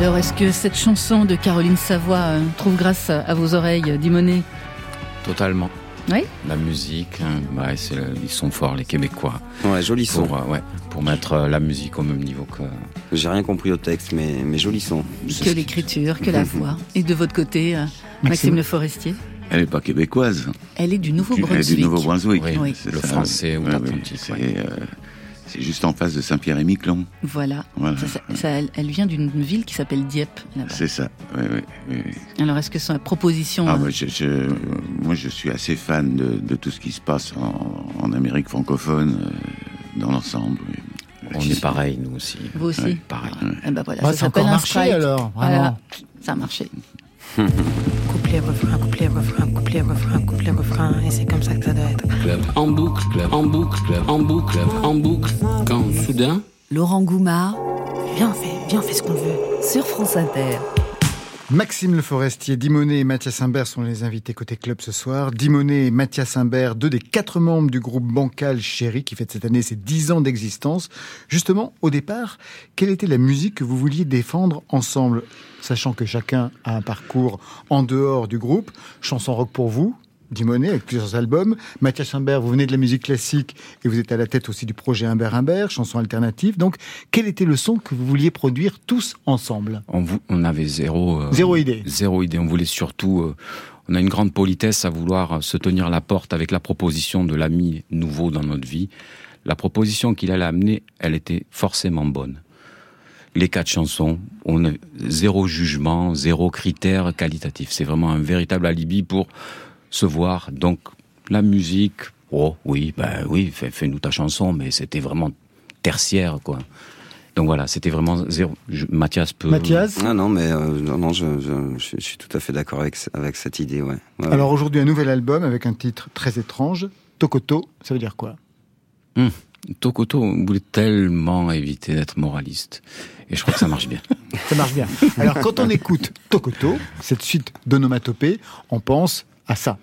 Alors, est-ce que cette chanson de Caroline Savoie euh, trouve grâce à vos oreilles, Dimonet? Totalement. Oui? La musique, hein, ouais, c'est, ils sont forts, les Québécois. Ouais, joli son. Pour, euh, ouais, pour mettre euh, la musique au même niveau que. J'ai rien compris au texte, mais, mais joli son. Que l'écriture, que la voix. Et de votre côté, euh, Maxime Le Forestier? Elle n'est pas québécoise. Elle est du Elle est Nouveau-Brunswick. du Nouveau-Brunswick. Oui, le ça. français ou l'Atlantique, oui, C'est juste en face de Saint-Pierre-et-Miquelon. Voilà. Voilà. Ça, ça- ça- elle, vient d'une ville qui s'appelle Dieppe. là-bas. C'est ça. Oui, oui. Alors, est-ce que sa proposition. Ah, moi, je, je- moi, je suis assez fan de, de tout ce qui se passe en, en Amérique francophone euh, dans l'ensemble. oui. On est pareil, nous aussi. Vous aussi Ouais, pareil. ben voilà, Bah, ça encore un marché, strike. alors, Voilà. Ça a marché. Couplet, refrain, couplet, refrain, couplet, refrain, couplet, refrain, et c'est comme ça que ça doit être. Club en boucle, club en boucle, club en boucle, en boucle. Quand soudain, Laurent Goumard Viens, on fait, viens, on fait ce qu'on veut. sur France Inter. Maxime Le Forestier, Dimonet et Mathias Imbert sont les invités côté club ce soir. Dimonet et Mathias Imbert, deux des quatre membres du groupe Bancal Chéri qui fête cette année ses dix ans d'existence. Justement, au départ, quelle était la musique que vous vouliez défendre ensemble Sachant que chacun a un parcours en dehors du groupe? Chanson rock pour vous, Dimonet, avec plusieurs albums. Mathias Imbert, vous venez de la musique classique et vous êtes à la tête aussi du projet Imbert Imbert, chanson alternative. Donc, quel était le son que vous vouliez produire tous ensemble? On, avait zéro. euh, Zéro idée. Zéro idée. On voulait surtout. euh, on a une grande politesse à vouloir euh, se tenir la porte avec la proposition de l'ami nouveau dans notre vie. La proposition qu'il allait amener, elle était forcément bonne. Les quatre chansons, on a zéro jugement, zéro critère qualitatif. C'est vraiment un véritable alibi pour se voir. Donc la musique, oh oui, ben oui, fais- fais-nous ta chanson, mais c'était vraiment tertiaire, quoi. Donc voilà, c'était vraiment zéro. je- Mathias peut. Ah non, mais euh, non, non, je, je, je- je suis tout à fait d'accord avec, avec cette idée, ouais. Ouais, ouais. Alors aujourd'hui, un nouvel album avec un titre très étrange. Tokoto, ça veut dire quoi? Hum, Tokoto on voulait tellement éviter d'être moraliste. Et je crois que ça marche bien. Ça marche bien. Alors quand on écoute Tokoto, cette suite d'onomatopées, on pense 朝。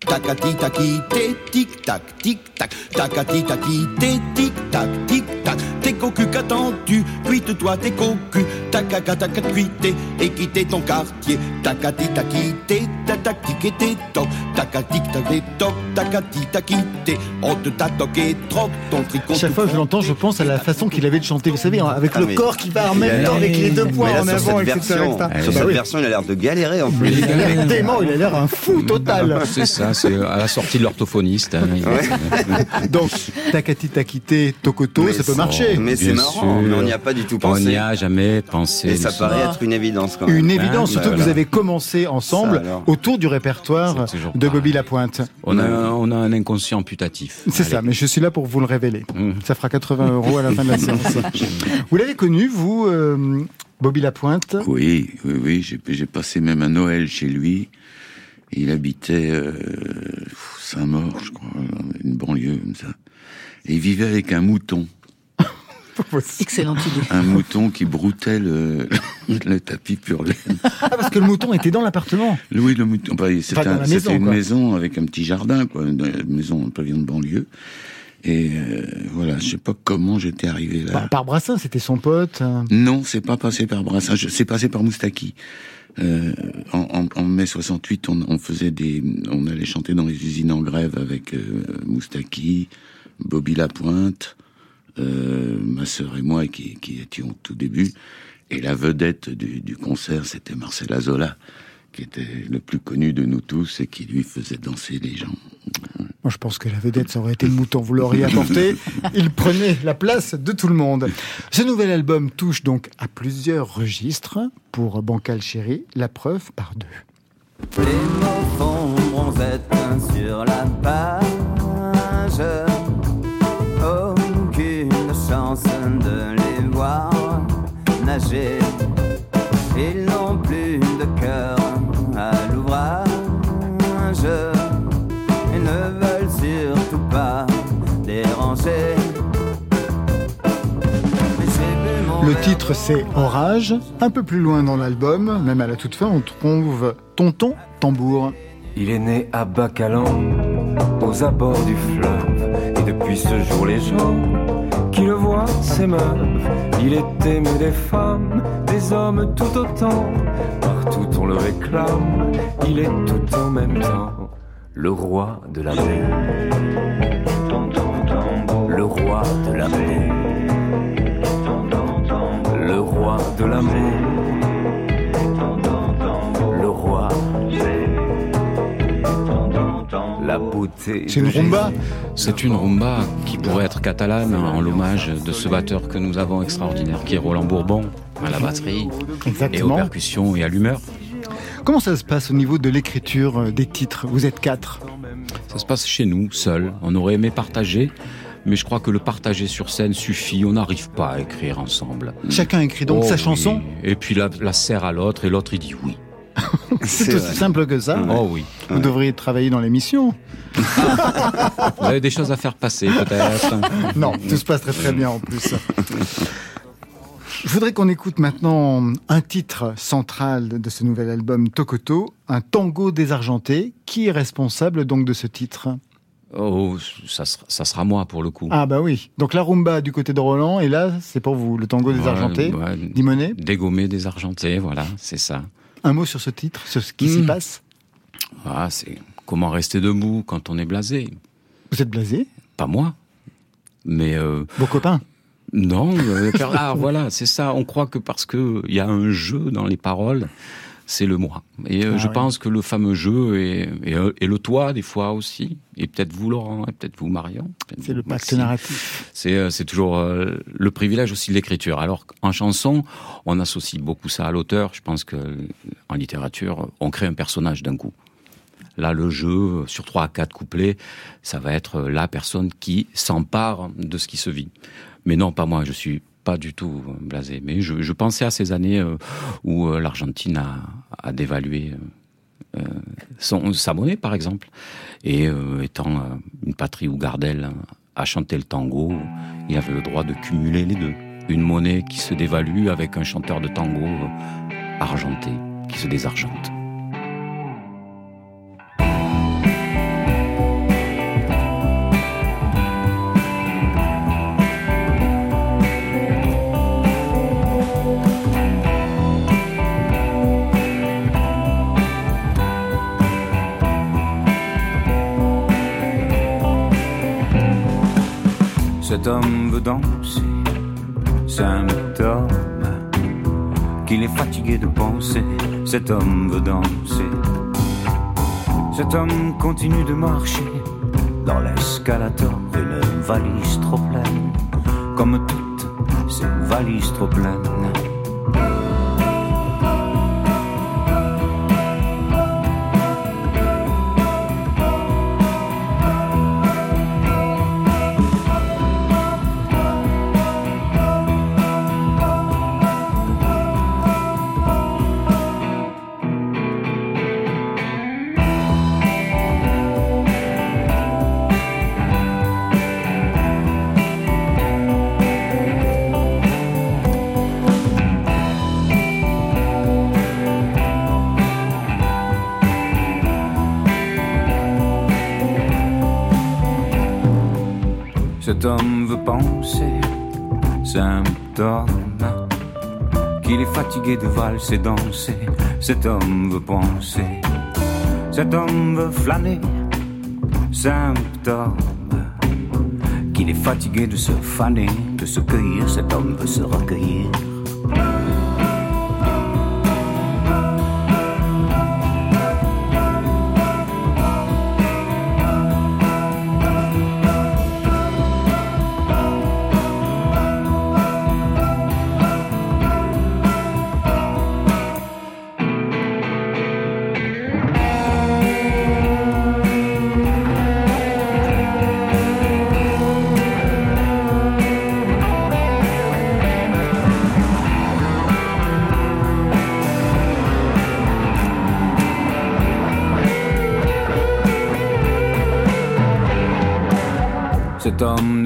タカティタキテティックタックティックタクタカテタキテティッタクティック T'es cocu qu'attends-tu? Cuite-toi tes cocus Takaka taka cuité et quitter ton quartier Takati taki té tac tic et toc Takati taki toc Takati taki té On te t'a toqué troc ton tricot Chaque fois que je l'entends, je pense à la façon qu'il avait de chanter, vous savez, avec Ah, le corps qui va en même temps avec les deux là, en sur avant, cette etc. etc. Sur Bah cette oui. version, il a l'air de galérer en plus. Il a l'air dément, il a l'air un fou total. C'est ça, c'est à la sortie de l'orthophoniste. hein. Donc, Takati Takité Tokoto, ça peut c'est- mais c'est marrant, sûr. mais on n'y a pas du tout On pensé. n'y a jamais pensé. Et ça paraît être une évidence quand même. Une évidence, Hein, surtout bah, que vous voilà. avez commencé ensemble Ça, autour du répertoire de. Bobby Lapointe. On a, on a un inconscient putatif. C'est ça, mais je suis là pour vous le révéler. Mmh. Ça fera 80 euros à la fin de la séance. Vous l'avez connu, vous, euh, Bobby Lapointe? Oui, oui, oui. J'ai, j'ai passé même un Noël chez lui. Il habitait euh, Saint-Maur, je crois, une banlieue comme ça. Et il vivait avec un mouton. Excellente idée. Un mouton qui broutait le, le tapis pur laine. Ah, parce que le mouton était dans l'appartement. Oui, le mouton. Enfin, c'était, un- maison, une maison avec un petit jardin, quoi, une maison, un pavillon de banlieue. Et euh, voilà, je sais pas comment j'étais arrivé là. Par, par Brassin, c'était son pote. euh. Non, c'est pas passé par Brassin, c'est passé par Moustaki. Euh, en, en, en mai 68, on, on faisait des, on allait chanter dans les usines en grève avec euh, Moustaki, Bobby Lapointe, euh, ma sœur et moi qui, qui étions au tout début. Et la vedette du, du concert, c'était Marcel Azola, qui était le plus connu de nous tous et qui lui faisait danser les gens. Moi, je pense que la vedette, ça aurait été le mouton. Vous l'auriez apporté. Il prenait la place de tout le monde. Ce nouvel album touche donc à plusieurs registres. Pour Bancal Chéri, la preuve par deux. Les mots font bronzette sur la page. Nager. Ils n'ont plus de cœur à l'ouvrage. Ils ne veulent surtout pas déranger. Le titre, c'est Orage. Un peu plus loin dans l'album, même à la toute fin, on trouve Tonton Tambour. Il est né à Bacalan, aux abords du fleuve. Et depuis ce jour, les gens qui le ses meufs. Il est aimé des femmes, des hommes tout autant. Partout on le réclame, il est tout en même temps le roi de la mer. Le roi de la mer. Le roi de la C'est une rumba. C'est une rumba qui pourrait être catalane en l'hommage de ce batteur que nous avons extraordinaire qui est Roland Bourbon à la batterie et aux percussions et à l'humeur. Comment ça se passe au niveau de l'écriture euh, des titres? Vous êtes quatre. Ça se passe chez nous, seul. On aurait aimé partager, mais je crois que le partager sur scène suffit. On n'arrive pas à écrire ensemble. Chacun écrit donc Oh sa oui. chanson? Et puis la, la serre à l'autre et l'autre il dit oui. C'est aussi simple que ça. Oh oui. Vous devriez travailler dans l'émission. Vous avez des choses à faire passer peut-être. Non, tout se passe très très bien en plus. Je voudrais qu'on écoute maintenant un titre central de ce nouvel album Tokoto, un tango désargenté. Qui est responsable donc de ce titre? Oh, ça sera, ça sera moi pour le coup. Ah bah oui. Donc la rumba du côté de Roland et là c'est pour vous le tango désargenté. Ouais, ouais. Dimonet, Dégommer, désargenté, voilà, c'est ça. Un mot sur ce titre, sur ce qui s'y Hmm. passe. Ah, c'est comment rester debout quand on est blasé. Vous êtes blasé Pas moi, mais euh, Vos copains non. euh, ah, voilà, c'est ça. On croit que parce que il y a un jeu dans les paroles, c'est le moi. Et euh, Ah je oui. pense que le fameux jeu est le toi des fois aussi. Et peut-être vous Laurent, et peut-être vous Marion. C'est le pacte narratif. C'est euh, toujours euh, le privilège aussi de l'écriture. Alors qu'en chanson, on associe beaucoup ça à l'auteur. Je pense que en littérature, on crée un personnage d'un coup. Là, le jeu, sur trois à quatre couplets, ça va être la personne qui s'empare de ce qui se vit. Mais non, pas moi, je suis pas du tout euh, blasé. Mais je, pensais à ces années euh, où euh, l'Argentine a, dévalué son, sa monnaie, par exemple. Et étant une patrie où Gardel a chanté le tango, il avait le droit de cumuler les deux. Une monnaie qui se dévalue avec un chanteur de tango argenté, qui se désargente. Cet homme veut danser, symptôme qu'il est fatigué de penser. Cet homme veut danser. Cet homme continue de marcher dans l'escalator, une valise trop pleine, comme toutes ces valises trop pleines. Homme veut penser, symptôme qu'il est fatigué de valser, danser. Cet homme veut penser, cet homme veut flâner, symptôme qu'il est fatigué de se faner, de se cueillir. Cet homme veut se recueillir.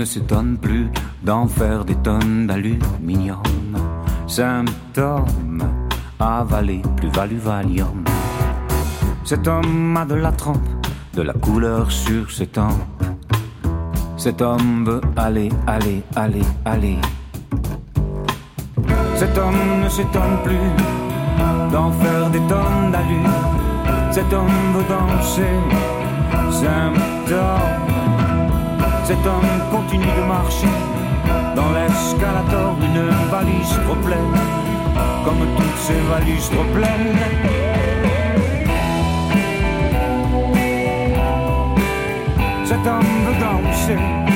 S'étonne plus d'en faire des tonnes d'aluminium. Symptôme, avaler plus-value Valium. Cet homme a de la trempe, de la couleur sur ses tempes. Cet homme veut aller, aller, aller, aller. Cet homme ne s'étonne plus d'en faire des tonnes d'allure. Cet homme veut danser, symptôme. Cet homme continue de marcher dans l'escalator, une valise trop pleine, comme toutes ces valises trop pleines. Cet homme veut danser.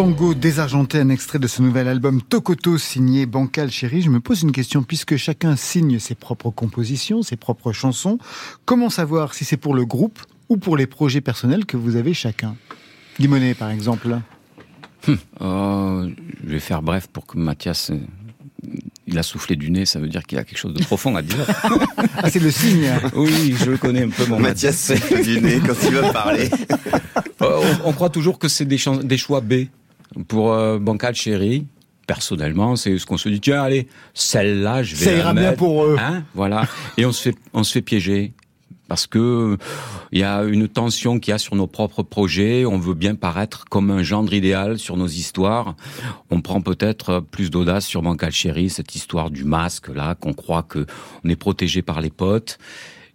Tango désargenté, un extrait de ce nouvel album Tokoto signé Bancal Chéri. Je me pose une question, puisque chacun signe ses propres compositions, ses propres chansons, comment savoir si c'est pour le groupe ou pour les projets personnels que vous avez chacun? Limonet, par exemple. Hum, oh, je vais faire bref pour que Mathias. euh, Il a soufflé du nez, ça veut dire qu'il a quelque chose de profond à dire. Ah, c'est le signe. Oui, je le connais un peu, mon Mathias souffle du nez quand il veut parler. Euh, on, on croit toujours que c'est des choix B. Pour euh, Bancal Chéri, personnellement, c'est ce qu'on se dit, tiens, allez, celle-là, je vais Ça la ira bien pour eux. Hein, voilà. Et on se fait, on se fait piéger. Parce que il y a une tension qu'il y a sur nos propres projets. On veut bien paraître comme un gendre idéal sur nos histoires. On prend peut-être plus d'audace sur Bancal Chéri, cette histoire du masque là, qu'on croit que on est protégé par les potes.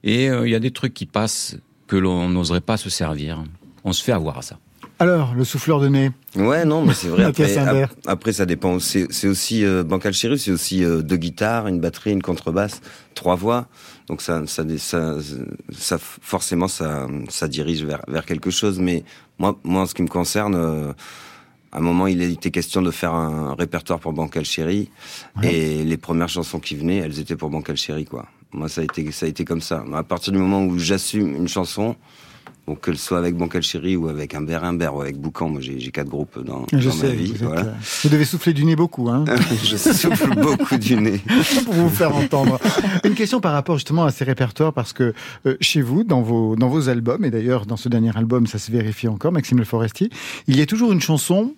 Et euh, il y a des trucs qui passent que l'on n'oserait pas se servir. On se fait avoir à ça. Alors, le souffleur de nez Ouais, non, mais c'est vrai. Après, ap- après, ça dépend. C'est aussi euh, Bancal c'est aussi euh, deux guitares, une batterie, une contrebasse, trois voix. Donc ça, ça, ça, ça forcément, ça, ça dirige vers, vers quelque chose. Mais moi, moi, en ce qui me concerne, euh, à un moment, il été question de faire un répertoire pour Bancal Chéri, et les premières chansons qui venaient, elles étaient pour Bancal Chéri, quoi. Moi, ça a été, ça a été comme ça. À partir du moment où j'assume une chanson, donc qu'elle soit avec Bancal Chéri ou avec Humbert Humbert ou avec Boucan, moi j'ai quatre groupes dans, Je dans sais, ma vie. vous, êtes, voilà. vous devez souffler du nez beaucoup, hein je souffle beaucoup du nez. pour vous faire entendre. Une question par rapport justement à ces répertoires, parce que euh, chez vous, dans vos, dans vos albums, et d'ailleurs dans ce dernier album, ça se vérifie encore, Maxime Le Forestier, il y a toujours une chanson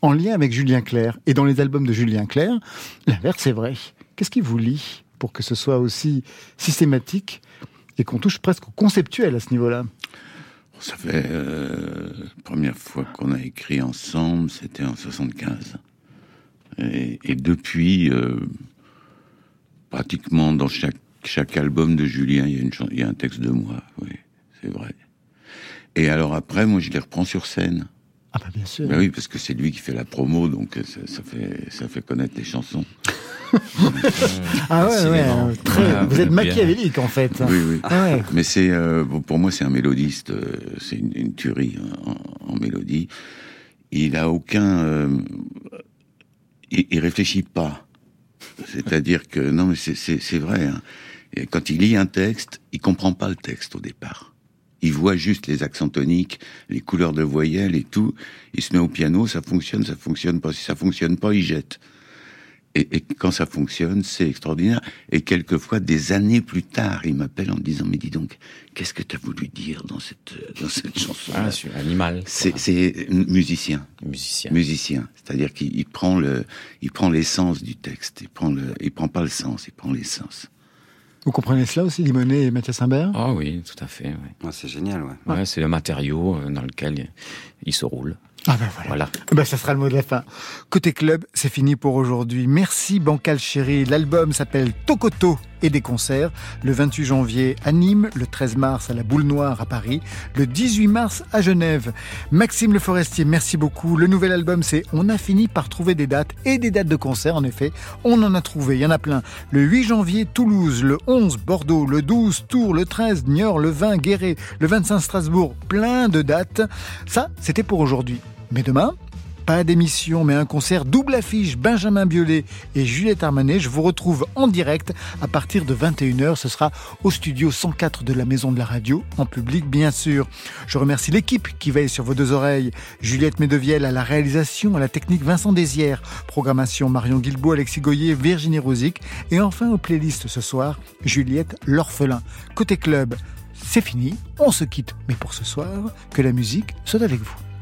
en lien avec Julien Clerc. Et dans les albums de Julien Clerc, l'inverse c'est vrai. Qu'est-ce qui vous lie pour que ce soit aussi systématique et qu'on touche presque au conceptuel à ce niveau-là? Ça fait euh, première fois qu'on a écrit ensemble, c'était en 75. Et, et depuis, euh, pratiquement dans chaque, chaque album de Julien, il y, a une il y a un texte de moi, oui, c'est vrai. Et alors après, moi, je les reprends sur scène. Ah bah bien sûr. Ben oui, parce que c'est lui qui fait la promo, donc euh, ça, ça fait ça fait connaître les chansons. Ah ouais, ouais, très- Voilà, vous êtes bien. machiavélique en fait. Oui, oui. Ah ouais. Mais c'est euh, pour moi, c'est un mélodiste. euh, c'est une, une tuerie hein, en, en mélodie. Il a aucun. euh, il, il réfléchit pas. C'est-à-dire que non, mais c'est- vrai. hein. Et quand il lit un texte, il comprend pas le texte au départ. Il voit juste les accents toniques, les couleurs de voyelles et tout. Il se met au piano, ça fonctionne, ça fonctionne pas. Si ça fonctionne pas, il jette. Et, et quand ça fonctionne, c'est extraordinaire. Et quelquefois, des années plus tard, il m'appelle en me disant, mais dis donc, qu'est-ce que tu as voulu dire dans cette, dans cette chanson Ah, sur Animal. C'est, c'est musicien. Musicien. Musicien. C'est-à-dire qu'il il prend le, il prend l'essence du texte. Il prend le, il prend pas le sens, il prend l'essence. Vous comprenez cela aussi, Limonet et Mathias Imbert Ah oui, tout à fait. ouais. c'est génial, ouais. Ouais, c'est le matériau euh, dans lequel il se roule. Ah ben voilà. Ben, ça sera le mot de la fin. Côté club, c'est fini pour aujourd'hui. Merci Bancal Chéri. L'album s'appelle Tokoto et des concerts. Le 28 janvier à Nîmes, le 13 mars à la Boule Noire à Paris, le 18 mars à Genève. Maxime Le Forestier, merci beaucoup. Le nouvel album, c'est On a fini par trouver des dates et des dates de concert, en effet. On en a trouvé, il y en a plein. Le 8 janvier, Toulouse, le 11, Bordeaux, le 12, Tours, le 13, Niort, le 20, Guéret, le 25, Strasbourg. Plein de dates. Ça, c'était pour aujourd'hui. Mais demain, pas d'émission, mais un concert double affiche Benjamin Biolay et Juliette Armanet. Je vous retrouve en direct à partir de 21h. Ce sera au studio 104 de la Maison de la Radio, en public bien sûr. Je remercie l'équipe qui veille sur vos deux oreilles. Juliette Medevielle à la réalisation, à la technique Vincent Désière, programmation Marion Guilbault, Alexis Goyer, Virginie Rosic et enfin aux playlists ce soir, Juliette L'Orphelin. Côté club, c'est fini, on se quitte. Mais pour ce soir, que la musique soit avec vous.